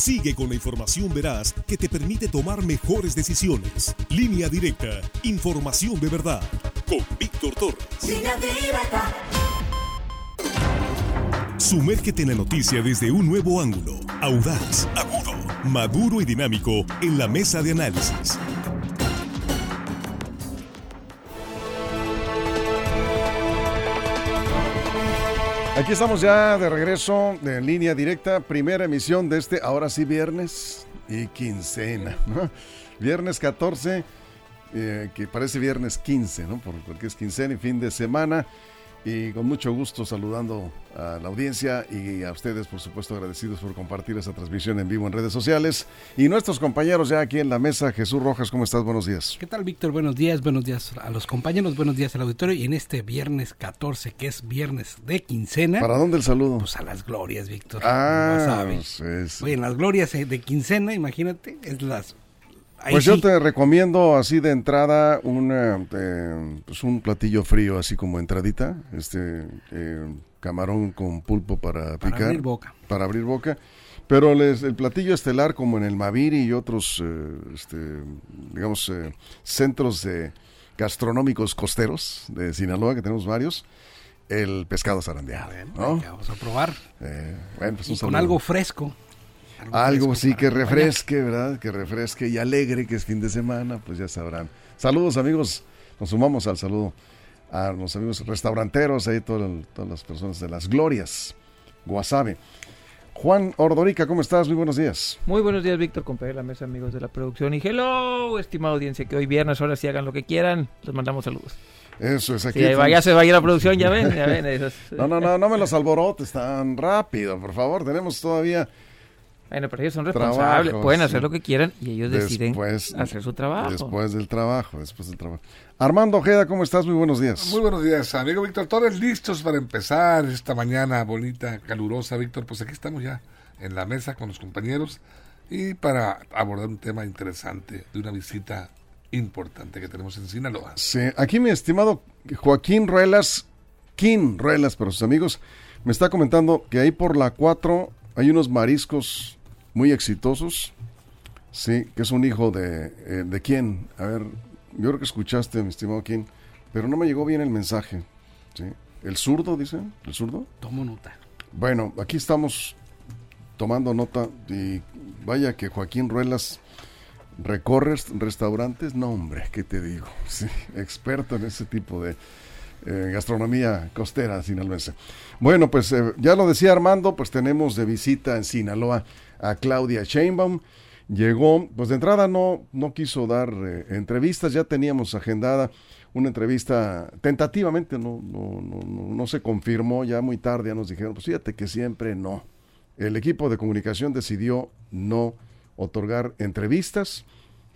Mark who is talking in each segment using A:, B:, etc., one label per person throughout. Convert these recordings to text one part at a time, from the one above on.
A: Sigue con la información veraz que te permite tomar mejores decisiones. Línea directa, información de verdad. Con Víctor Torres.
B: Línea directa.
A: Sumérgete en la noticia desde un nuevo ángulo. Audaz, agudo, maduro y dinámico en la mesa de análisis.
C: Aquí estamos ya de regreso en línea directa, primera emisión de este, ahora sí viernes y quincena. Viernes 14, eh, que parece viernes 15, ¿no? Porque es quincena y fin de semana y con mucho gusto saludando a la audiencia y a ustedes, por supuesto, agradecidos por compartir esta transmisión en vivo en redes sociales. Y nuestros compañeros ya aquí en la mesa, Jesús Rojas, ¿cómo estás? Buenos días.
D: ¿Qué tal, Víctor? Buenos días, buenos días a los compañeros, buenos días al auditorio. Y en este viernes 14, que es viernes de quincena.
C: ¿Para dónde el saludo?
D: Pues a las glorias, Víctor.
C: Ah, sabes. Pues
D: Oye, en las glorias eh, de quincena, imagínate, es las
C: pues yo te recomiendo así de entrada una, eh, pues un platillo frío, así como entradita, este eh, camarón con pulpo para, picar. Para
D: abrir boca.
C: Para abrir boca. Pero les, el platillo estelar, como en el Maviri y otros, eh, este, digamos, centros de gastronómicos costeros de Sinaloa, que tenemos varios, el pescado zarandeado.
D: vamos a probar.
C: bueno, pues
D: con algo fresco.
C: Algo, así que refresque, ¿verdad? Que refresque y alegre, que es fin de semana, pues ya sabrán. Saludos amigos, nos sumamos al saludo a los amigos restauranteros, ahí todas, todas las personas de las glorias, Guasave. Juan Ordorica, ¿cómo estás? Muy buenos días.
E: Muy buenos días, Víctor, compañero de la mesa, amigos de la producción. Y hello, estimada audiencia, que hoy viernes, ahora sí hagan lo que quieran. Les mandamos saludos.
C: Eso es aquí.
E: Sí, vaya, se vaya la producción, ya ven, ya ven.
C: no, no, no, no me los alborotes tan rápido, por favor. Tenemos todavía
E: bueno, pero ellos son responsables, pueden hacer lo que quieran y ellos deciden hacer su trabajo.
C: Después del trabajo, después del trabajo. Armando Ojeda, ¿cómo estás? Muy buenos días.
F: Muy buenos días, amigo Víctor Torres, listos para empezar esta mañana bonita, calurosa, Víctor. Pues aquí estamos ya en la mesa con los compañeros y para abordar un tema interesante de una visita importante que tenemos en Sinaloa.
C: Sí, aquí mi estimado Joaquín Ruelas, King Ruelas para sus amigos, me está comentando que ahí por la 4 hay unos mariscos muy exitosos. Sí, que es un hijo de, eh, de quién. A ver, yo creo que escuchaste, mi estimado quién, pero no me llegó bien el mensaje. ¿sí? ¿El zurdo, dice? ¿El zurdo?
D: Tomo nota.
C: Bueno, aquí estamos tomando nota y vaya que Joaquín Ruelas recorre restaurantes. No, hombre, ¿qué te digo? Sí, experto en ese tipo de eh, gastronomía costera sinaloense. Bueno, pues eh, ya lo decía Armando, pues tenemos de visita en Sinaloa a Claudia Sheinbaum. Llegó, pues de entrada no, no quiso dar eh, entrevistas, ya teníamos agendada una entrevista tentativamente, no, no, no, no, se confirmó, ya muy tarde ya nos dijeron, pues fíjate que siempre no. El equipo de comunicación decidió no otorgar entrevistas.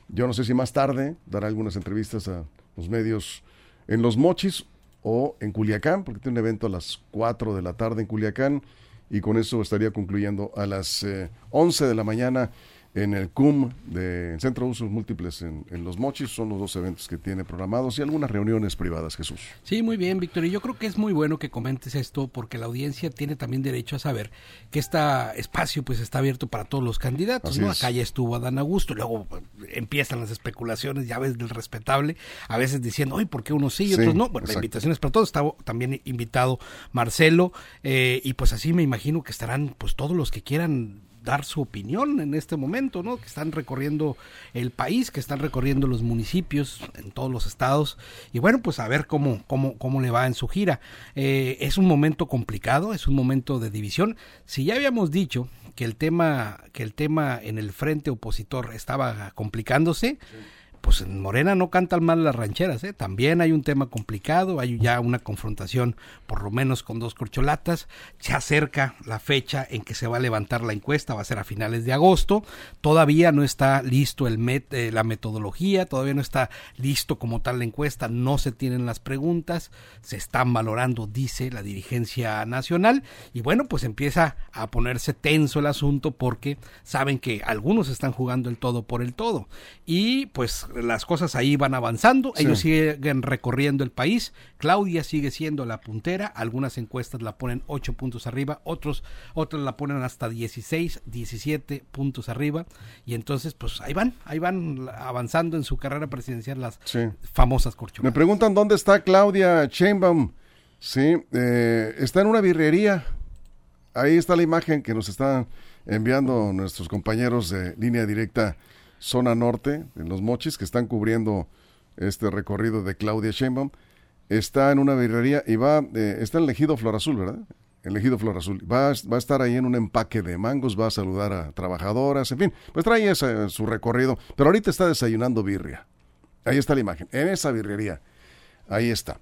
C: Yo no sé si más tarde dará algunas entrevistas a los medios en Los Mochis o en Culiacán, porque tiene un evento a las 4 de la tarde en Culiacán y con eso estaría concluyendo a las eh, 11 de la mañana en el CUM de Centro de Usos Múltiples en, Los Mochis. Son los dos eventos que tiene programados y algunas reuniones privadas, Jesús.
D: Sí, muy bien, Víctor. Y yo creo que es muy bueno que comentes esto porque la audiencia tiene también derecho a saber que este espacio pues está abierto para todos los candidatos. ¿no? Acá ya estuvo Adán Augusto, luego pues, empiezan las especulaciones, ya ves, del respetable, a veces diciendo, oye, ¿por qué unos sí y otros no? Bueno, la invitación es para todos. Está también invitado Marcelo eh, y pues así me imagino que estarán pues todos los que quieran dar su opinión en este momento, ¿no? Que están recorriendo el país, que están recorriendo los municipios en todos los estados y bueno, pues a ver cómo cómo cómo le va en su gira. Eh, es un momento complicado, es un momento de división. Si ya habíamos dicho que el tema que el tema en el frente opositor estaba complicándose pues en Morena no cantan mal las rancheras, ¿eh? también hay un tema complicado, hay ya una confrontación por lo menos con dos corcholatas, se acerca la fecha en que se va a levantar la encuesta, va a ser a finales de agosto, todavía no está listo el eh, la metodología, todavía no está listo como tal la encuesta, no se tienen las preguntas, se están valorando, dice la dirigencia nacional, y bueno, pues empieza a ponerse tenso el asunto porque saben que algunos están jugando el todo por el todo, y pues las cosas ahí van avanzando, ellos siguen recorriendo el país, Claudia sigue siendo la puntera, algunas encuestas la ponen 8 puntos arriba, otros otras la ponen hasta 16, 17 puntos arriba y entonces pues ahí van, ahí van avanzando en su carrera presidencial las famosas corchonas.
C: Me preguntan dónde está Claudia Chainbaum. Sí, eh, está en una birrería. Ahí está la imagen que nos están enviando nuestros compañeros de línea directa zona norte, en los mochis, que están cubriendo este recorrido de Claudia Sheinbaum. Está en una birrería y va, eh, está en el ejido Flor Azul, ¿verdad? El ejido Flor Azul. Va, va, a estar ahí en un empaque de mangos, va a saludar a trabajadoras, en fin, pues trae ese, su recorrido. Pero ahorita está desayunando birria. Ahí está la imagen, en esa birrería. Ahí está.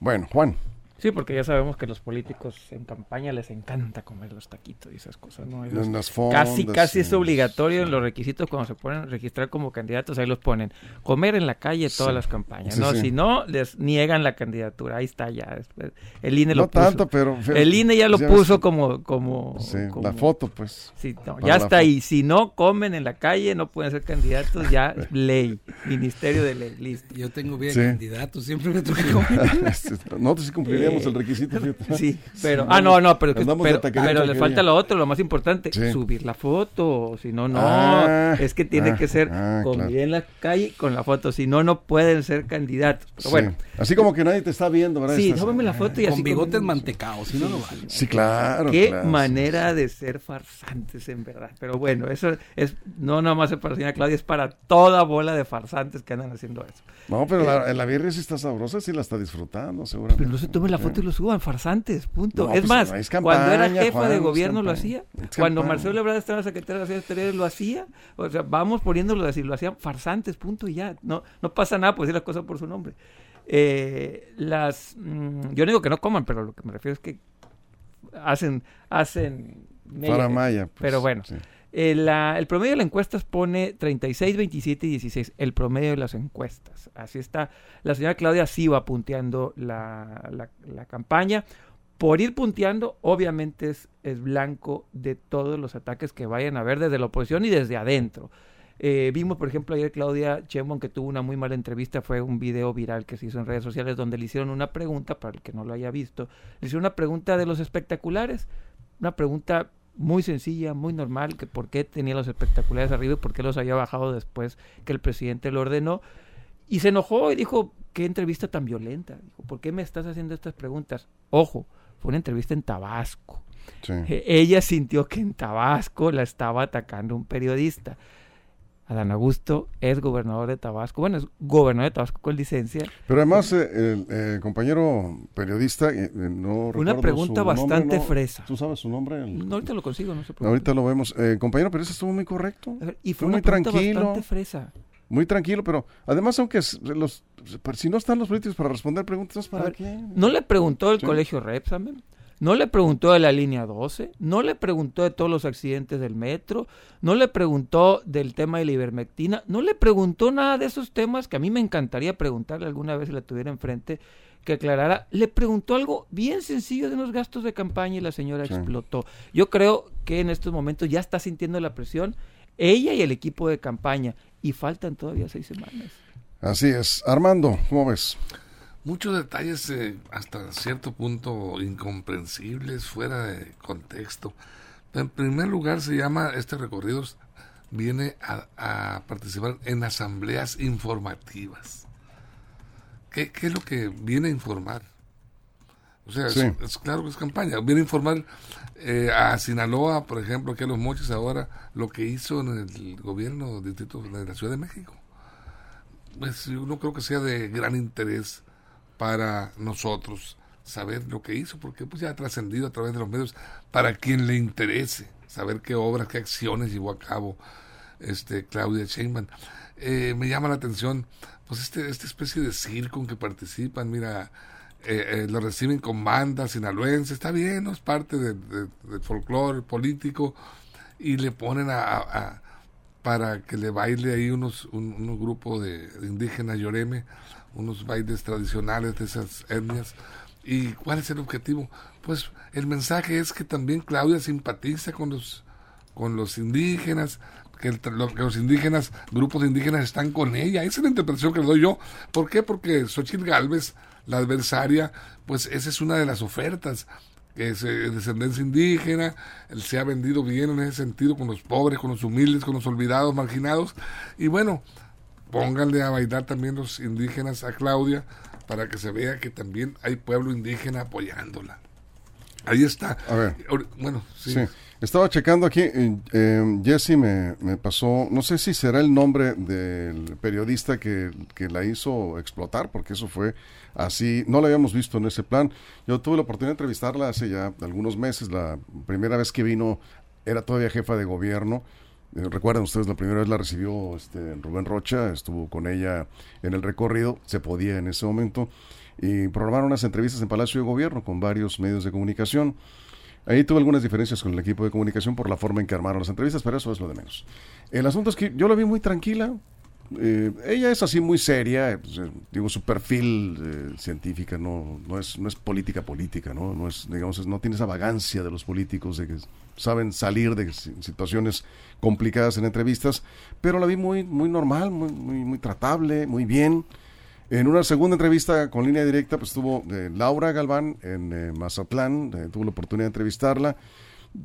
C: Bueno, Juan.
E: Sí, porque ya sabemos que los políticos en campaña les encanta comer los taquitos y esas cosas, ¿no? casi, casi es obligatorio en los requisitos cuando se ponen a registrar como candidatos, ahí los ponen. Comer en la calle todas las campañas, ¿no? Si no, les niegan la candidatura, ahí está ya. El INE lo puso. tanto, pero... El INE ya lo puso como... como,
C: la foto, pues.
E: Sí, ya está ahí. Si no comen en la calle, no pueden ser candidatos, ya ley, Ministerio de Ley, listo.
D: Yo tengo bien candidatos, siempre me toca comer.
C: no, sí cumpliríamos el requisito.
E: Sí, pero, ah, no, no, pero, pero, le falta lo otro, lo más importante, subir la foto, si no, no, ah, es que tiene ah, que ser ah, con bien la calle con la foto, si no, no pueden ser candidatos. bueno.
C: Así como que nadie te está viendo, ¿verdad?
E: Sí, tómame la foto y
D: con
E: así.
D: bigotes mantecados, si no, no vale.
C: Sí, claro.
E: Qué manera de ser farsantes, en verdad. Pero bueno, eso es, no nada más es para la señora Claudia, es para toda bola de farsantes que andan haciendo eso.
C: No, pero la, la birria sí está sabrosa, sí la está disfrutando, seguramente.
E: Pero no se tome la foto y lo suban, farsantes, punto. es pues, más, cuando era jefa de gobierno lo hacía, cuando Marcelo Ebrard estaba secretario de Exteriores lo hacía, o sea, vamos poniéndolo así, lo hacían farsantes, punto y ya, no, no pasa nada, pues decir las cosas por su nombre. Eh, las, mm, yo no digo que no coman, pero lo que me refiero es que hacen, hacen...
C: Para Maya, pues,
E: pero bueno. Eh, el promedio de las encuestas pone 36, 27 y 16, el promedio de las encuestas. Así está. La señora Claudia sí va punteando la, la, campaña. Por ir punteando, obviamente es, es, blanco de todos los ataques que vayan a haber desde la oposición y desde adentro. Eh, vimos, por ejemplo, ayer Claudia Chemon que tuvo una muy mala entrevista, fue un video viral que se hizo en redes sociales donde le hicieron una pregunta, para el que no lo haya visto, le hicieron una pregunta de los espectaculares, una pregunta muy sencilla, muy normal, que por qué tenía los espectaculares arriba y por qué los había bajado después que el presidente lo ordenó. Y se enojó y dijo, qué entrevista tan violenta. Dijo, ¿por qué me estás haciendo estas preguntas? Ojo, fue una entrevista en Tabasco. E-, ella sintió que en Tabasco la estaba atacando un periodista. Adán Augusto es gobernador de Tabasco, bueno, es gobernador de Tabasco con licencia.
C: Pero además, eh, el compañero periodista, eh, no
E: Una pregunta bastante fresa.
C: ¿Tú sabes su nombre?
E: No, ahorita lo consigo, no se
C: preocupe. Ahorita lo vemos. Eh, compañero periodista estuvo muy correcto.
E: y fue, muy tranquilo. bastante fresa.
C: Muy tranquilo, pero además, aunque los, si no están los políticos para responder preguntas, ¿para qué?
E: ¿No le preguntó el colegio Repsamen? No le preguntó de la línea 12, no le preguntó de todos los accidentes del metro, no le preguntó del tema de la ivermectina, no le preguntó nada de esos temas que a mí me encantaría preguntarle alguna vez si la tuviera enfrente que aclarara. Le preguntó algo bien sencillo de unos gastos de campaña y la señora explotó. Yo creo que en estos momentos ya está sintiendo la presión ella y el equipo de campaña y faltan todavía seis semanas.
C: Así es. Armando, ¿cómo ves?
F: Muchos detalles eh, hasta cierto punto incomprensibles, fuera de contexto. En primer lugar, se llama, este recorrido viene a, participar en asambleas informativas. ¿Qué, es lo que viene a informar? O sea, es, claro que es campaña. Viene a informar eh, a Sinaloa, por ejemplo, que a los moches ahora, lo que hizo en el gobierno distrito de la Ciudad de México. Pues yo no creo que sea de gran interés para nosotros saber lo que hizo, porque pues ya ha trascendido a través de los medios para quien le interese saber qué obras, qué acciones llevó a cabo este Claudia Sheinbaum. Eh, me llama la atención, pues este, esta especie de circo en que participan, mira, eh, eh, lo reciben con bandas sinaloenses, está bien, ¿no? es parte de, del folclore político, y le ponen a, para que le baile ahí unos, un, unos grupos de, de indígenas lloreme, unos bailes tradicionales de esas etnias. ¿Y cuál es el objetivo? Pues el mensaje es que también Claudia simpatiza con los con los indígenas, que, los indígenas, grupos de indígenas están con ella. Esa es la interpretación que le doy yo. ¿Por qué? Porque Xochitl Galvez, la adversaria, pues esa es una de las ofertas es de descendencia indígena, se ha vendido bien en ese sentido con los pobres, con los humildes, con los olvidados, marginados. Y bueno, pónganle a bailar también los indígenas a Claudia para que se vea que también hay pueblo indígena apoyándola. Ahí está.
C: A ver.
F: Bueno, sí.
C: Estaba checando aquí, eh, Jesse me, me, pasó, no sé si será el nombre del periodista que, que, la hizo explotar, porque eso fue así, no la habíamos visto en ese plan. Yo tuve la oportunidad de entrevistarla hace ya algunos meses, la primera vez que vino era todavía jefa de gobierno. Eh, recuerdan ustedes, la primera vez la recibió este, Rubén Rocha, estuvo con ella en el recorrido, se podía en ese momento, y programaron unas entrevistas en Palacio de Gobierno con varios medios de comunicación. Ahí tuve algunas diferencias con el equipo de comunicación por la forma en que armaron las entrevistas, pero eso es lo de menos. El asunto es que yo la vi muy tranquila. Eh, ella es así muy seria, pues, eh, digo, su perfil eh, científica no, no, es, no es política política, ¿no? No, es, digamos, no tiene esa vagancia de los políticos de que saben salir de situaciones complicadas en entrevistas, pero la vi muy, muy normal, muy, muy, muy tratable, muy bien. En una segunda entrevista con línea directa, pues estuvo eh, Laura Galván en eh, Mazatlán, eh, tuvo la oportunidad de entrevistarla.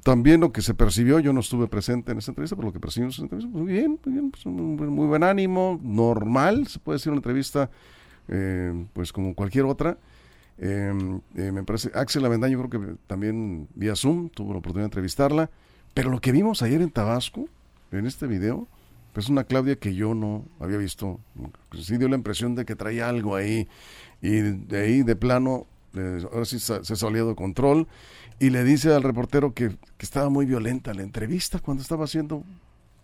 C: También lo que se percibió, yo no estuve presente en esa entrevista, pero lo que percibimos en esa entrevista, pues, muy bien, muy bien, pues, muy, buen ánimo, normal, se puede decir una entrevista, pues como cualquier otra. me parece, Axel Avendaño creo que también vía Zoom, tuvo la oportunidad de entrevistarla, pero lo que vimos ayer en Tabasco, en este video, es una Claudia que yo no había visto. Sí dio la impresión de que traía algo ahí. Y de ahí, de plano, ahora sí se, ha salido de control. Y le dice al reportero que, estaba muy violenta la entrevista cuando estaba haciendo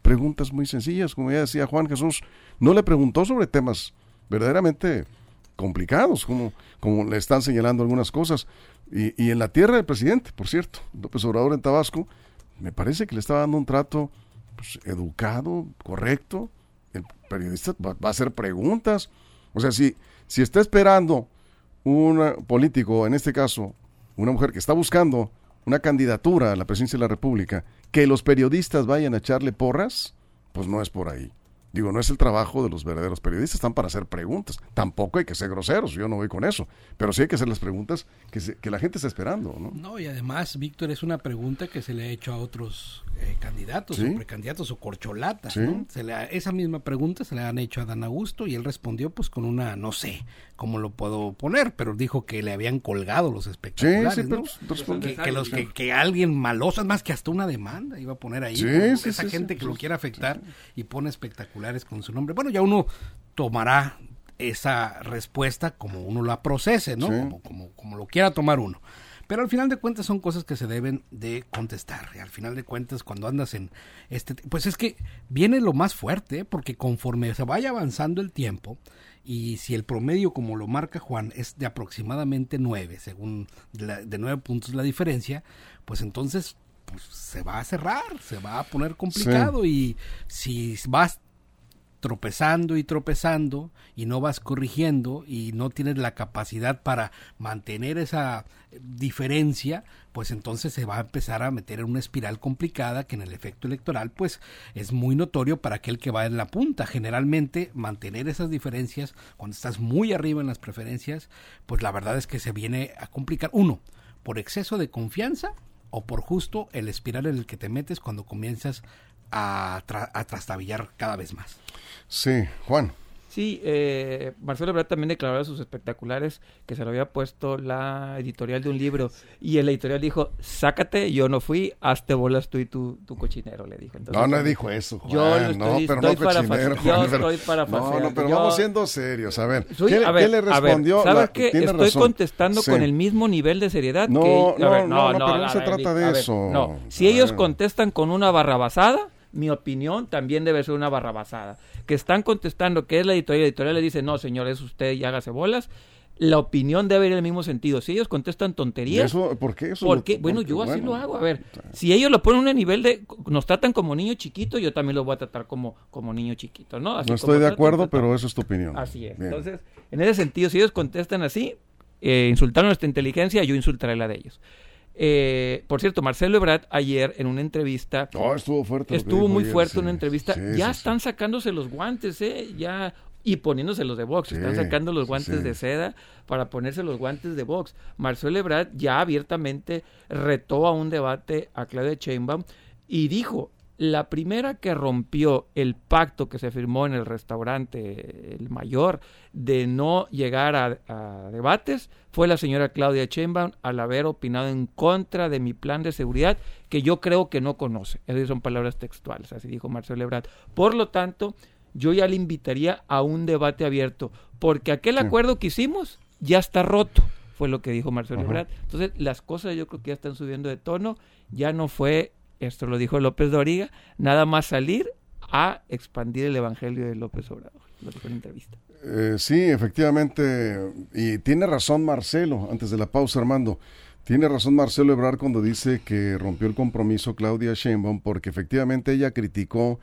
C: preguntas muy sencillas. Como ya decía Juan Jesús, no le preguntó sobre temas verdaderamente complicados, como, como le están señalando algunas cosas. Y, y en la tierra del presidente, por cierto, López Obrador en Tabasco, me parece que le estaba dando un trato pues, educado, correcto. El periodista va, a hacer preguntas. O sea, si, si está esperando un político, en este caso, una mujer que está buscando una candidatura a la presidencia de la República, que los periodistas vayan a echarle porras, pues no es por ahí. Digo, no es el trabajo de los verdaderos periodistas, están para hacer preguntas. Tampoco hay que ser groseros, yo no voy con eso. Pero sí hay que hacer las preguntas que, que la gente está esperando, ¿no?
D: No, y además, Víctor, es una pregunta que se le ha hecho a otros eh, candidatos, o precandidatos o corcholatas, ¿no? Se le esa misma pregunta se le han hecho a Dan Augusto y él respondió pues con una, no sé cómo lo puedo poner, pero dijo que le habían colgado los espectaculares, que, los que, alguien maloso, más que hasta una demanda iba a poner ahí, esa gente que lo quiere afectar y pone espectaculares con su nombre. Bueno, ya uno tomará esa respuesta como uno la procese, ¿no? Como, como, como, lo quiera tomar uno. Pero al final de cuentas son cosas que se deben de contestar. Y al final de cuentas cuando andas en este... Pues es que viene lo más fuerte, ¿eh? porque conforme se vaya avanzando el tiempo, y si el promedio, como lo marca Juan, es de aproximadamente nueve, según de nueve puntos la diferencia, pues entonces pues, se va a cerrar, se va a poner complicado y si vas tropezando y tropezando y no vas corrigiendo y no tienes la capacidad para mantener esa diferencia, pues entonces se va a empezar a meter en una espiral complicada que en el efecto electoral pues es muy notorio para aquel que va en la punta. Generalmente mantener esas diferencias cuando estás muy arriba en las preferencias, pues la verdad es que se viene a complicar. Uno, por exceso de confianza o por justo el espiral en el que te metes cuando comienzas a, a trastabillar cada vez más.
C: Sí, Juan.
E: Sí, eh, Marcelo Ebrard también declaró a sus espectaculares que se lo había puesto la editorial de un libro y el editorial dijo, sácate, yo no fui, hazte bolas tú y tu, tu cochinero, le dijo.
C: no, no dijo eso, Juan. Yo estoy, no, pero no cochinero, Juan, yo estoy para No, no, pero vamos siendo serios, a ver, ¿qué, le respondió?
E: ¿Sabes qué? Estoy contestando con el mismo nivel de seriedad
C: no, que... No, no, no, pero no se trata de eso.
E: no, si ellos contestan con una barrabasada mi opinión también debe ser una barrabasada. Que están contestando que es la editorial, la editorial le dice, no, señor, es usted y hágase bolas. La opinión debe ir en el mismo sentido. Si ellos contestan tonterías.
C: ¿Por qué eso?
E: Porque, bueno, yo así lo hago. A ver, si ellos lo ponen a un nivel de. Nos tratan como niño chiquito, yo también lo voy a tratar como, como niño chiquito, ¿no?
C: no estoy de acuerdo, pero eso es tu opinión.
E: Así es. Entonces, en ese sentido, si ellos contestan así, eh, insultaron nuestra inteligencia, yo insultaré la de ellos. Eh, por cierto, Marcelo Ebrard ayer en una entrevista
C: Oh, estuvo fuerte.
E: muy
C: ayer,
E: fuerte
C: sí.
E: una entrevista.
C: Sí,
E: ya
C: sí,
E: están sacándose los guantes, ¿eh? Ya y poniéndose los de box. Están sacando los guantes de seda para ponerse los guantes de box. Marcelo Ebrard ya abiertamente retó a un debate a Claudia Sheinbaum y dijo, la primera que rompió el pacto que se firmó en el restaurante El Mayor de no llegar a, a debates fue la señora Claudia Sheinbaum al haber opinado en contra de mi plan de seguridad que yo creo que no conoce. Esas son palabras textuales, así dijo Marcelo Ebrard. Por lo tanto, yo ya le invitaría a un debate abierto, porque aquel acuerdo que hicimos ya está roto, fue lo que dijo Marcelo. Ebrard. Entonces, las cosas yo creo que ya están subiendo de tono, ya no fue, esto lo dijo López Doriga, nada más salir a expandir el evangelio de López Obrador, lo dijo en la entrevista.
C: Eh, sí, efectivamente, y tiene razón Marcelo, antes de la pausa Armando, tiene razón Marcelo Ebrard cuando dice que rompió el compromiso Claudia Sheinbaum porque efectivamente ella criticó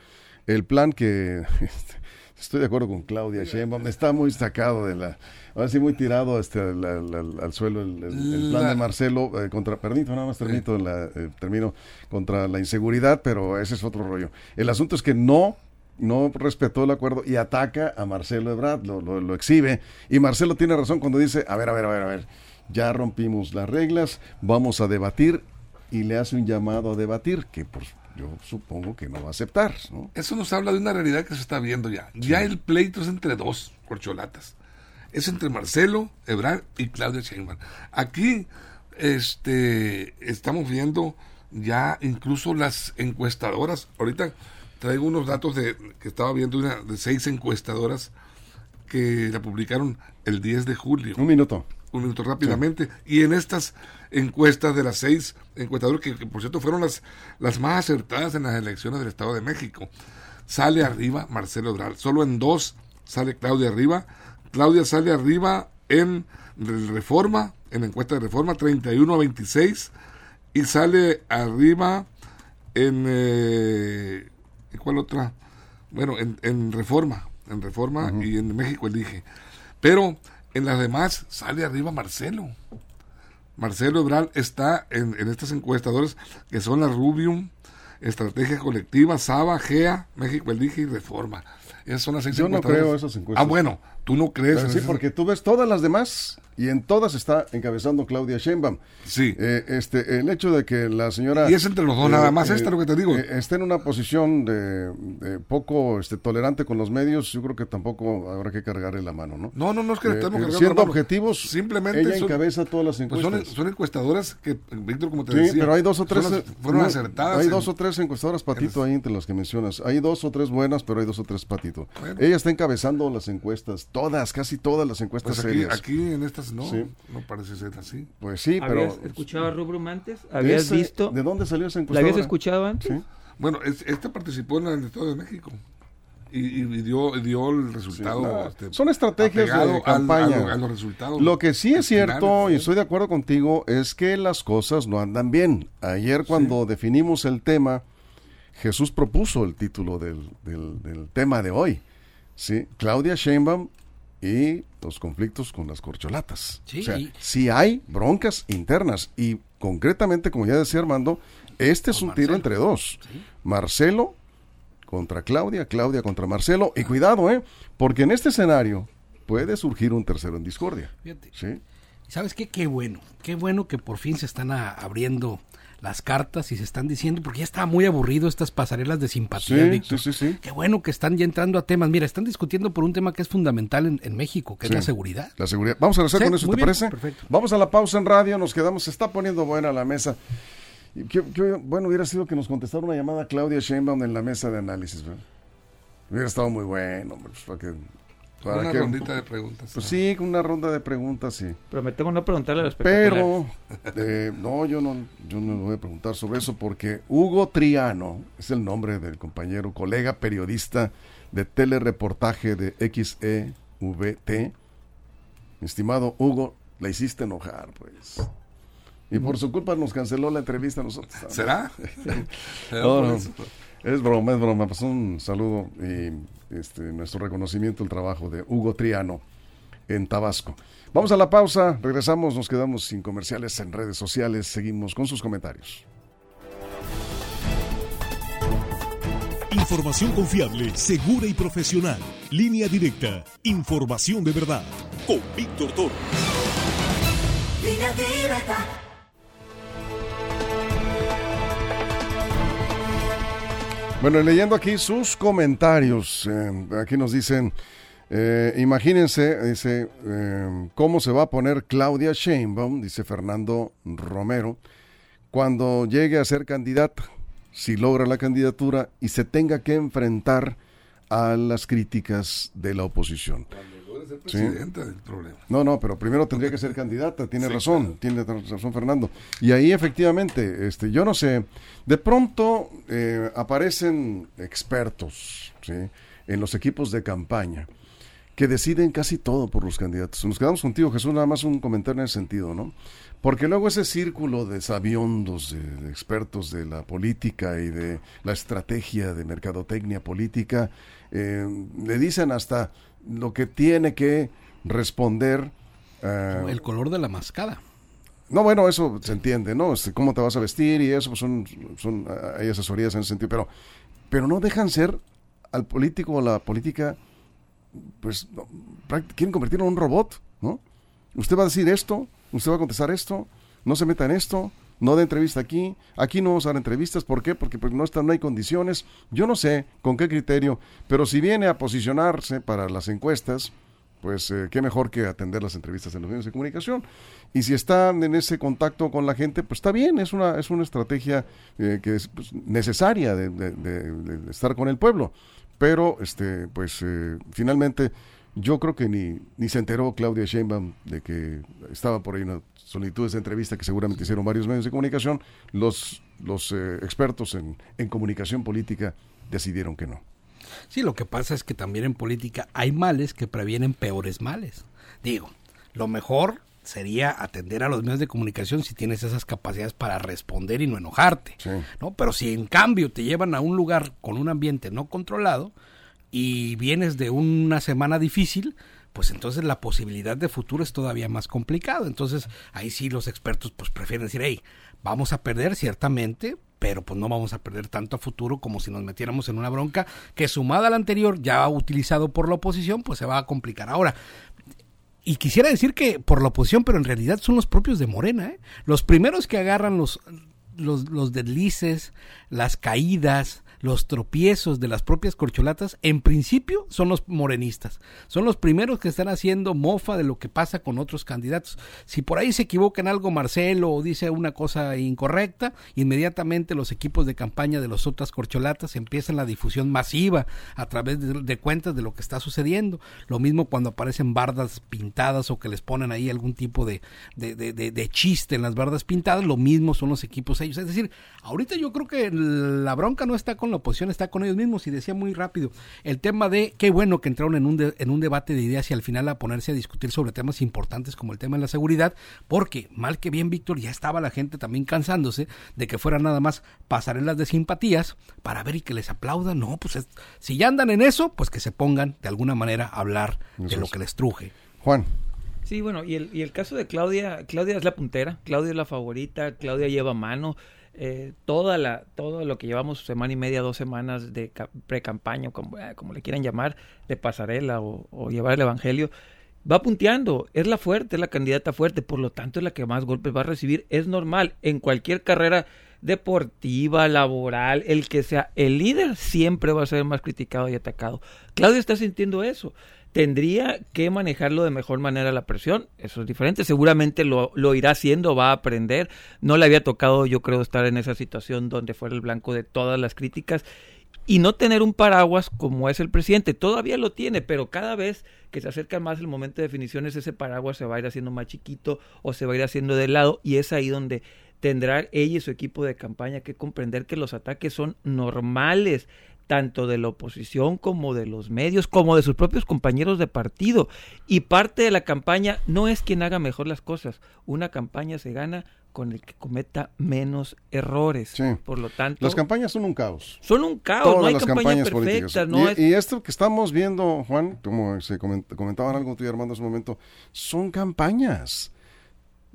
C: el plan que, estoy de acuerdo con Claudia Sheinbaum, está muy sacado de la, ahora sí muy tirado este, al, al- al- al suelo el, el- el plan
F: La-
C: de Marcelo eh, contra, permito, nada más termino, la, eh, termino contra la inseguridad, pero ese es otro rollo. El asunto es que no no respetó el acuerdo y ataca a Marcelo Ebrard, lo, lo, lo exhibe. Y Marcelo tiene razón cuando dice, a ver, a ver, a ver, a ver, ya rompimos las reglas, vamos a debatir y le hace un llamado a debatir que pues yo supongo que no va a aceptar, ¿no?
F: Eso nos habla de una realidad que se está viendo ya. Ya el pleito es entre dos corcholatas. Es entre Marcelo Ebrard y Claudia Sheinbaum. Aquí este, estamos viendo ya incluso las encuestadoras. Ahorita traigo unos datos de que estaba viendo una, de seis encuestadoras que la publicaron el 10 de julio
C: Un minuto.
F: Un minuto rápidamente. Y en estas encuestas de las seis encuestadores, que, que, por cierto fueron las, las más acertadas en las elecciones del Estado de México, sale arriba Marcelo Ebrard. Solo en dos sale Claudia arriba. Claudia sale arriba en Reforma, en la encuesta de Reforma, 31 a 26. Y sale arriba en... Eh, ¿y ¿Cuál otra? Bueno, en, en Reforma. En Reforma y en México elige. Pero en las demás sale arriba Marcelo. Marcelo Ebrard está en, en estas encuestadoras que son la Rubium, Estrategia Colectiva, Saba, GEA, México Elige y Reforma. Esas son las seis
C: Yo no creo esas encuestas.
F: Ah, bueno, tú no crees. en
C: sí,
F: esas-
C: porque tú ves todas las demás y en todas está encabezando Claudia Sheinbaum.
F: Sí.
C: Eh, este, el hecho de que la señora...
F: Y es entre los dos nada más, esta es lo que te digo.
C: eh, esté en una posición de, de poco este, tolerante con los medios, yo creo que tampoco habrá que cargarle la mano, ¿no?
F: No, no, no es que le
C: Eh,
F: estemos
C: eh,
F: cargando
C: siendo
F: la mano.
C: objetivos,
F: Simplemente
C: ella
F: son-
C: encabeza todas las
F: Pues son,
C: encuestas.
F: son encuestadoras que, Víctor, como te
C: Sí,
F: decía.
C: pero hay dos o tres.
F: las-
C: eh,
F: fueron
C: no,
F: acertadas.
C: Hay
F: en-
C: dos o tres encuestadoras, Patito, ahí entre las que mencionas. Hay dos o tres buenas, pero hay dos o tres, Patito.
F: Bueno.
C: Ella está encabezando las encuestas, todas, casi todas las encuestas
F: Pues aquí,
C: serias.
F: aquí en no,
C: Sí.
F: no parece ser así.
C: Pues sí, pero.
E: ¿Habías escuchado a Rubrum antes? ¿Habías
C: ese-
E: visto?
C: ¿De dónde salió esa
E: ¿La
C: encuestadora?
E: habías escuchado antes?
C: Sí.
F: Bueno, es- esta participó en el Estado de México y, dio, dio el resultado.
C: no,
F: este,
C: son estrategias de
F: al-
C: campaña.
F: a lo- a los resultados.
C: Lo que sí es cierto,
F: finales.
C: y estoy de acuerdo contigo, es que las cosas no andan bien. Ayer cuando definimos el tema, Jesús propuso el título del, del- del tema de hoy. ¿sí? Claudia Sheinbaum y los conflictos con las corcholatas.
D: Sí,
C: o sea, sí hay broncas internas y concretamente, como ya decía Armando, este es un tiro entre dos.
D: Sí.
C: Marcelo contra Claudia, Claudia contra Marcelo. Y cuidado, ¿eh? Porque en este escenario puede surgir un tercero en discordia.
D: Fíjate.
C: ¿Sí?
D: ¿Sabes qué? Qué bueno. Qué bueno que por fin se están a- abriendo las cartas y se están diciendo, porque ya estaba muy aburrido estas pasarelas de simpatía,
C: Sí,
D: Víctor.
C: sí, sí, sí.
D: Qué bueno que están ya entrando a temas. Mira, están discutiendo por un tema que es fundamental en, en México, que es la seguridad.
C: La seguridad. Vamos a regresar
D: Sí,
C: con eso, ¿te
D: bien,
C: parece?
D: perfecto.
C: Vamos a la pausa en radio, nos quedamos, se está poniendo buena la mesa. Qué- qué bueno hubiera sido que nos contestara una llamada Claudia Sheinbaum en la mesa de análisis, ¿verdad? Hubiera estado muy bueno, hombre, pues, para que... para
F: Una
C: que-
F: rondita de preguntas.
C: Pues sí, con una ronda de preguntas, sí.
E: Prometemos no preguntarle a los.
C: Pero, eh, no, yo no, yo no le voy a preguntar sobre eso porque Hugo Triano, es el nombre del compañero, colega periodista de telereportaje de XEVT. Mi estimado Hugo, la hiciste enojar, pues. Y por su culpa nos canceló la entrevista a nosotros.
F: ¿Será? ¿Será
C: No,
F: por
C: no.
F: eso?
C: Es broma, es broma. Pues un saludo y este, nuestro reconocimiento al trabajo de Hugo Triano. en Tabasco. Vamos a la pausa, regresamos, nos quedamos sin comerciales en redes sociales, seguimos con sus comentarios.
A: Información confiable, segura y profesional. Línea directa. Información de verdad. Con Víctor Toro. Línea directa.
C: Bueno, leyendo aquí sus comentarios, eh, aquí nos dicen, eh, imagínense, dice, eh, cómo se va a poner Claudia Sheinbaum, dice Fernando Romero, cuando llegue a ser candidata, si logra la candidatura y se tenga que enfrentar a las críticas de la oposición. No, no, pero primero tendría que ser candidata, tiene razón, tiene razón Fernando. Y ahí efectivamente, este, yo no sé, de pronto eh, aparecen expertos en los equipos de campaña que deciden casi todo por los candidatos. Nos quedamos contigo, Jesús, nada más un comentario en ese sentido, ¿no? Porque luego ese círculo de sabiondos, de, expertos de la política y de la estrategia de mercadotecnia política, eh, le dicen hasta lo que tiene que responder.
D: Eh, el color de la mascada.
C: No, bueno, eso se entiende, ¿no? Este, cómo te vas a vestir y eso, pues son, son, hay asesorías en ese sentido, pero, pero no dejan ser al político o la política, pues, quieren convertirlo en un robot, ¿no? Usted va a decir esto, usted va a contestar esto, no se meta en esto, no de entrevista aquí, aquí no vamos a dar entrevistas, ¿por qué? Porque pues, no, está, no hay condiciones, yo no sé con qué criterio, pero si viene a posicionarse para las encuestas, pues eh, qué mejor que atender las entrevistas en los medios de comunicación. Y si están en ese contacto con la gente, pues está bien, es una, es una estrategia eh, que es pues, necesaria de, estar con el pueblo. Pero, este, pues eh, finalmente yo creo que ni, ni se enteró Claudia Sheinbaum de que estaba por ahí una solicitud de entrevista que seguramente hicieron varios medios de comunicación. Los, los eh, expertos en, en comunicación política decidieron que no.
D: Sí, lo que pasa es que también en política hay males que previenen peores males. Digo, lo mejor sería atender a los medios de comunicación si tienes esas capacidades para responder y no enojarte, ¿no? Pero si en cambio te llevan a un lugar con un ambiente no controlado, y vienes de una semana difícil, pues entonces la posibilidad de futuro es todavía más complicado. Entonces ahí sí los expertos pues prefieren decir, hey, vamos a perder ciertamente, pero pues no vamos a perder tanto a futuro como si nos metiéramos en una bronca que sumada a la anterior, ya utilizado por la oposición, pues se va a complicar. Ahora, y quisiera decir que por la oposición, pero en realidad son los propios de Morena, ¿eh? los primeros que agarran los, los, deslices, las caídas, los tropiezos de las propias corcholatas, en principio son los morenistas. Son los primeros que están haciendo mofa de lo que pasa con otros candidatos. Si por ahí se equivoca en algo Marcelo o dice una cosa incorrecta, inmediatamente los equipos de campaña de las otras corcholatas empiezan la difusión masiva a través de, cuentas de lo que está sucediendo. Lo mismo cuando aparecen bardas pintadas o que les ponen ahí algún tipo de, de, de chiste en las bardas pintadas, lo mismo son los equipos ellos. Es decir, ahorita yo creo que la bronca no está con la oposición está con ellos mismos y decía muy rápido el tema de qué bueno que entraron en un, en un debate de ideas y al final a ponerse a discutir sobre temas importantes como el tema de la seguridad, porque mal que bien, Víctor, ya estaba la gente también cansándose de que fuera nada más pasarelas de simpatías para ver y que les aplaudan. No, pues si ya andan en eso, pues que se pongan de alguna manera a hablar de lo que les truje.
C: Juan.
E: Sí, bueno, y el, caso de Claudia, Claudia es la puntera, Claudia es la favorita, Claudia lleva mano. Eh, toda la, todo lo que llevamos semana y media, dos semanas de pre-campaña, como, eh, como, le quieran llamar, de pasarela o, llevar el evangelio, va punteando, es la fuerte, es la candidata fuerte, por lo tanto es la que más golpes va a recibir, es normal, en cualquier carrera deportiva, laboral, el que sea, el líder siempre va a ser más criticado y atacado. Claudia está sintiendo eso tendría que manejarlo de mejor manera la presión. Eso es diferente. Seguramente lo, lo, irá haciendo, va a aprender. No le había tocado, yo creo, estar en esa situación donde fuera el blanco de todas las críticas y no tener un paraguas como es el presidente. Todavía lo tiene, pero cada vez que se acerca más el momento de definiciones, ese paraguas se va a ir haciendo más chiquito o se va a ir haciendo de lado y es ahí donde tendrá ella y su equipo de campaña que comprender que los ataques son normales tanto de la oposición como de los medios, como de sus propios compañeros de partido. Y parte de la campaña no es quien haga mejor las cosas. Una campaña se gana con el que cometa menos errores. Por lo tanto,
C: las campañas son un caos.
E: Son un caos, no hay campañas perfectas.
C: y, esto que estamos viendo, Juan, como se comentaban algo tú y Armando hace un momento, son campañas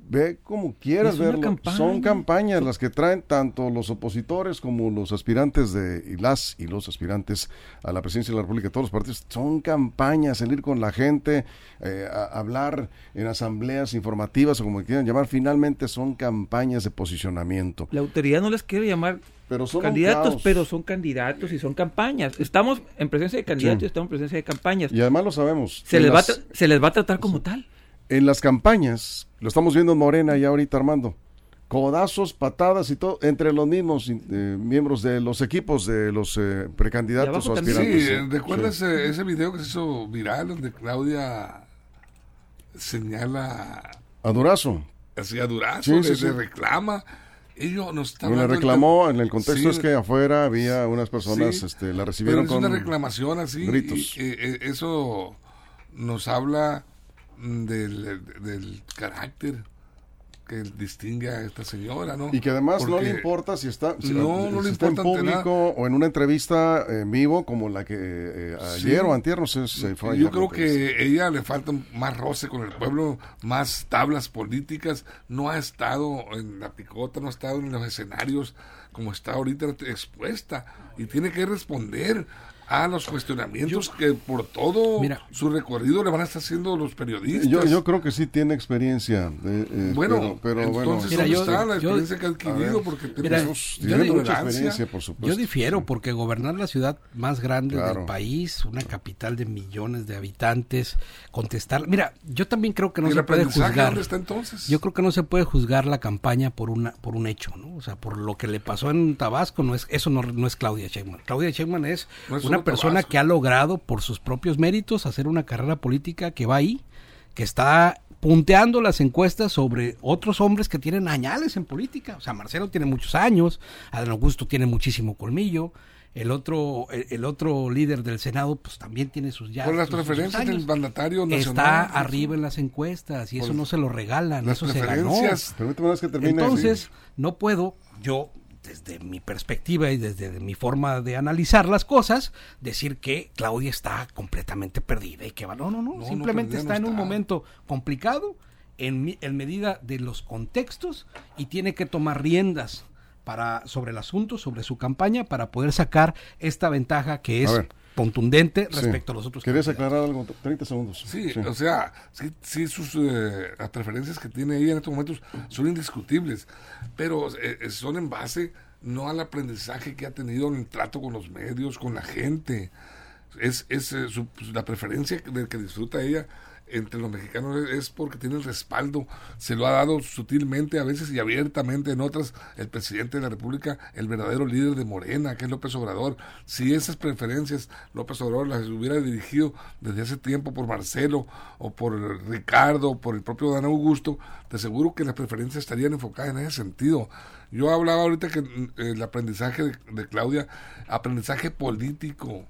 C: ve como quieras verlo. Son campañas las que traen tanto los opositores como los aspirantes de y las y los aspirantes a la presidencia de la República, todos los partidos. Son campañas, el ir con la gente, eh, a hablar en asambleas informativas o como quieran llamar. Finalmente son campañas de posicionamiento.
E: La autoridad no les quiere llamar pero son candidatos, pero son candidatos y son campañas. Estamos en presencia de candidatos y estamos en presencia de campañas.
C: Y además lo sabemos.
E: Se, les, va, se les va a tratar como tal
C: en las campañas, lo estamos viendo en Morena ya ahorita Armando, codazos, patadas y todo entre los mismos eh, miembros de los equipos de los eh, precandidatos o aspirantes.
F: Sí, ¿recuerdas Ese, video que se hizo viral donde Claudia señala
C: a Durazo?
F: Así a Durazo, se reclama. Ellos nos
C: le reclamó, en el contexto es que afuera había unas personas, este, la recibieron
F: pero es una reclamación así. Gritos. Y, eh, eso nos habla del, del carácter que distingue a esta señora, ¿no?
C: Y que además no le importa si está, en público o en una entrevista en vivo como la que eh, ayer o antier, no sé
F: se fue Yo creo que ella le falta más roce con el pueblo, más tablas políticas, no ha estado en la picota, no ha estado en los escenarios como está ahorita expuesta. Y tiene que responder a los cuestionamientos que por todo su recorrido le van a estar haciendo los periodistas.
C: Yo, yo creo que sí tiene experiencia. Eh,
F: bueno, pero, entonces bueno. Yo, está la experiencia que ha adquirido? porque tiene,
D: mucha experiencia, por supuesto. Yo difiero, porque gobernar la ciudad más grande del país, una capital de millones de habitantes, contestar... Mira, yo también creo que no se puede juzgar...
F: Está entonces?
D: Yo creo que no se puede juzgar la campaña por una por un hecho, ¿no? O sea, por lo que le pasó en Tabasco, no es eso no, no es Claudia Sheinbaum. Claudia Sheinbaum es una persona que ha logrado por sus propios méritos hacer una carrera política que va ahí, que está punteando las encuestas sobre otros hombres que tienen añales en política. O sea, Marcelo tiene muchos años, Adán Augusto tiene muchísimo colmillo, el otro el, otro líder del Senado pues también tiene sus ya
F: Con las preferencias del mandatario
D: nacional. Está arriba en las encuestas y eso no se lo regalan, eso se ganó. Entonces, no puedo yo desde mi perspectiva y desde mi forma de analizar las cosas, decir que Claudia está completamente perdida y que va. No, no, no, simplemente está en un momento complicado en, en, medida de los contextos y tiene que tomar riendas para sobre el asunto, sobre su campaña, para poder sacar esta ventaja que es contundente respecto a los otros.
C: ¿Quieres aclarar algo? 30 segundos.
F: Sí, o sea, sí, sus eh, las preferencias que tiene ella en estos momentos son indiscutibles, pero eh, eh, son en base no al aprendizaje que ha tenido en el trato con los medios, con la gente. Es, es la preferencia del que disfruta ella entre los mexicanos es porque tiene el respaldo, se lo ha dado sutilmente a veces y abiertamente en otras el presidente de la República, el verdadero líder de Morena, que es López Obrador. Si esas preferencias López Obrador las hubiera dirigido desde hace tiempo por Marcelo o por Ricardo o por el propio Dan Augusto, te aseguro que las preferencias estarían enfocadas en ese sentido. Yo hablaba ahorita que mm, el aprendizaje de Claudia, aprendizaje político,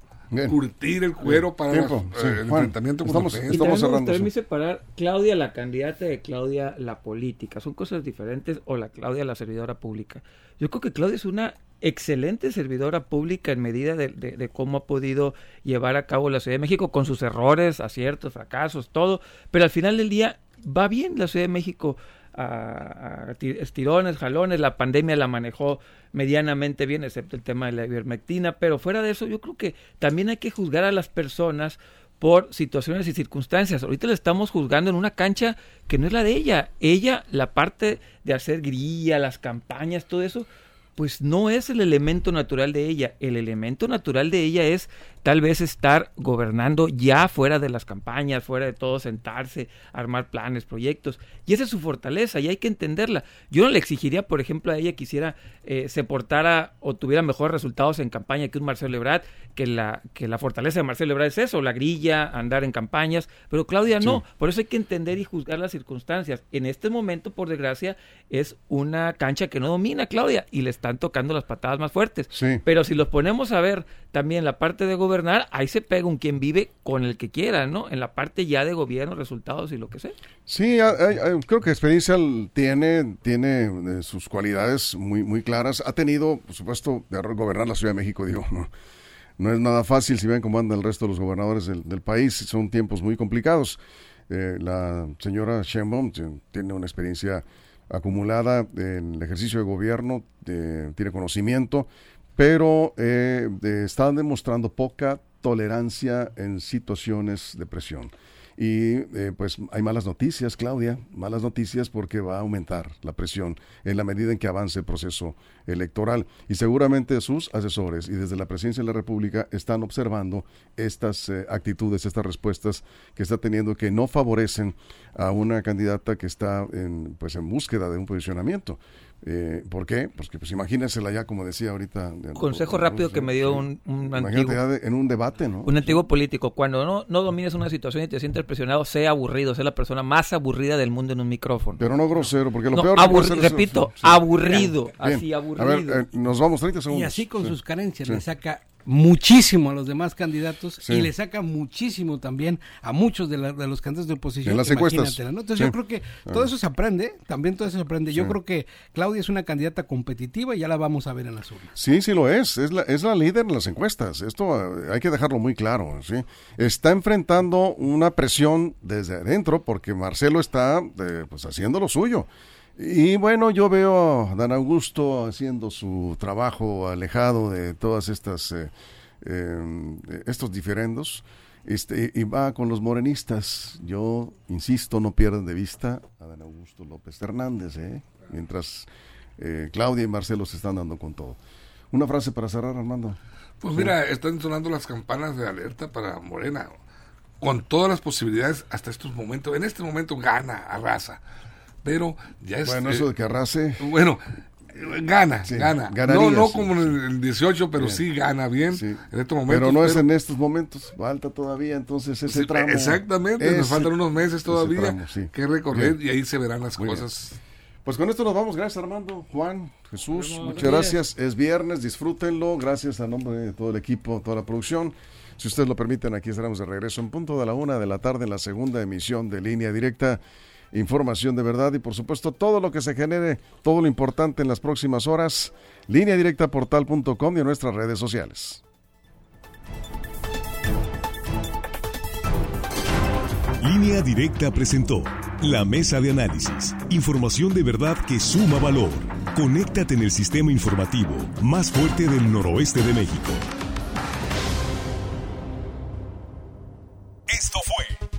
F: curtir el cuero para eh, el enfrentamiento con
E: estamos, cerrando. Separar Claudia la candidata de Claudia la política. Son cosas diferentes o la Claudia la servidora pública. Yo creo que Claudia es una excelente servidora pública en medida de, de, cómo ha podido llevar a cabo la Ciudad de México con sus errores, aciertos, fracasos, todo. Pero al final del día va bien la Ciudad de México a, estirones, jalones, la pandemia la manejó medianamente bien, excepto el tema de la ivermectina, pero fuera de eso yo creo que también hay que juzgar a las personas por situaciones y circunstancias. Ahorita le estamos juzgando en una cancha que no es la de ella. Ella, la parte de hacer grilla, las campañas, todo eso, pues no es el elemento natural de ella. El elemento natural de ella es tal vez estar gobernando ya fuera de las campañas, fuera de todo, sentarse, armar planes, proyectos. Y esa es su fortaleza y hay que entenderla. Yo no le exigiría, por ejemplo, a ella que hiciera, eh, se portara o tuviera mejores resultados en campaña que un Marcelo Ebrard, que la, que la fortaleza de Marcelo Ebrard es eso, la grilla, andar en campañas, pero Claudia no. Por eso hay que entender y juzgar las circunstancias. En este momento, por desgracia, es una cancha que no domina Claudia y le están tocando las patadas más fuertes. Pero si los ponemos a ver también la parte de gobernar, ahí se pega un quien vive con el que quiera, ¿no? En la parte ya de gobierno, resultados y lo que sea.
C: Sí, creo que experiencia tiene, tiene eh, sus cualidades muy, muy claras. Ha tenido, por supuesto, de gobernar la Ciudad de México, digo, no, no es nada fácil si ven cómo anda el resto de los gobernadores del, país. Son tiempos muy complicados. Eh, la señora Sheinbaum tiene una experiencia acumulada en el ejercicio de gobierno, tiene conocimiento, pero eh, están demostrando poca tolerancia en situaciones de presión. Y eh, pues hay malas noticias, Claudia, malas noticias porque va a aumentar la presión en la medida en que avance el proceso electoral. Y seguramente sus asesores y desde la presidencia de la República están observando estas eh, actitudes, estas respuestas que está teniendo que no favorecen a una candidata que está en, pues en búsqueda de un posicionamiento. Eh, ¿Por qué? Porque pues imagínensela ya, como decía ahorita.
E: Consejo rápido que me dio un, antiguo...
C: en un debate, ¿no?
E: Un antiguo político. Cuando no, no domines una situación y te sientes presionado, sea aburrido, sea la persona más aburrida del mundo en un micrófono.
C: Pero no grosero, porque lo peor
E: Repito, aburrido. Así, aburrido. A ver,
C: eh, nos vamos 30 segundos.
D: Y así con sus carencias le saca muchísimo a los demás candidatos y le saca muchísimo también a muchos de, los candidatos de oposición.
C: En las encuestas.
D: Entonces yo creo que todo eso se aprende, también todo eso se aprende. Yo creo que Claudia es una candidata competitiva y ya la vamos a ver en las urnas.
C: Sí, sí lo es, es la, es la líder en las encuestas, esto eh, hay que dejarlo muy claro. ¿sí? Está enfrentando una presión desde adentro porque Marcelo está eh, pues, haciendo lo suyo. Y bueno, yo veo a Dan Augusto haciendo su trabajo alejado de todas estas eh, em, estos diferendos. Este, y va con los morenistas. Yo insisto, no pierdan de vista a Dan Augusto López Hernández, ¿eh? mientras eh, Claudia y Marcelo se están dando con todo. Una frase para cerrar, Armando.
F: Pues mira, están sonando las campanas de alerta para Morena. Con todas las posibilidades hasta estos momentos. En este momento gana, arrasa pero ya es...
C: Bueno, eso de que arrase...
F: Bueno, gana, gana. no, no como en el 18, pero sí gana bien en estos momentos.
C: Pero no es en estos momentos, falta todavía entonces ese tramo.
F: Exactamente, nos faltan unos meses todavía que recorrer y ahí se verán las cosas.
C: Pues con esto nos vamos, gracias Armando, Juan, Jesús, muchas gracias. Es viernes, disfrútenlo, gracias a nombre de todo el equipo, toda la producción. Si ustedes lo permiten, aquí estaremos de regreso en punto de la una de la tarde en la segunda emisión de Línea Directa información de verdad y por supuesto todo lo que se genere, todo lo importante en las próximas horas, línea directa portal.com y en nuestras redes sociales.
A: Línea Directa presentó la mesa de análisis, información de verdad que suma valor. Conéctate en el sistema informativo más fuerte del noroeste de México.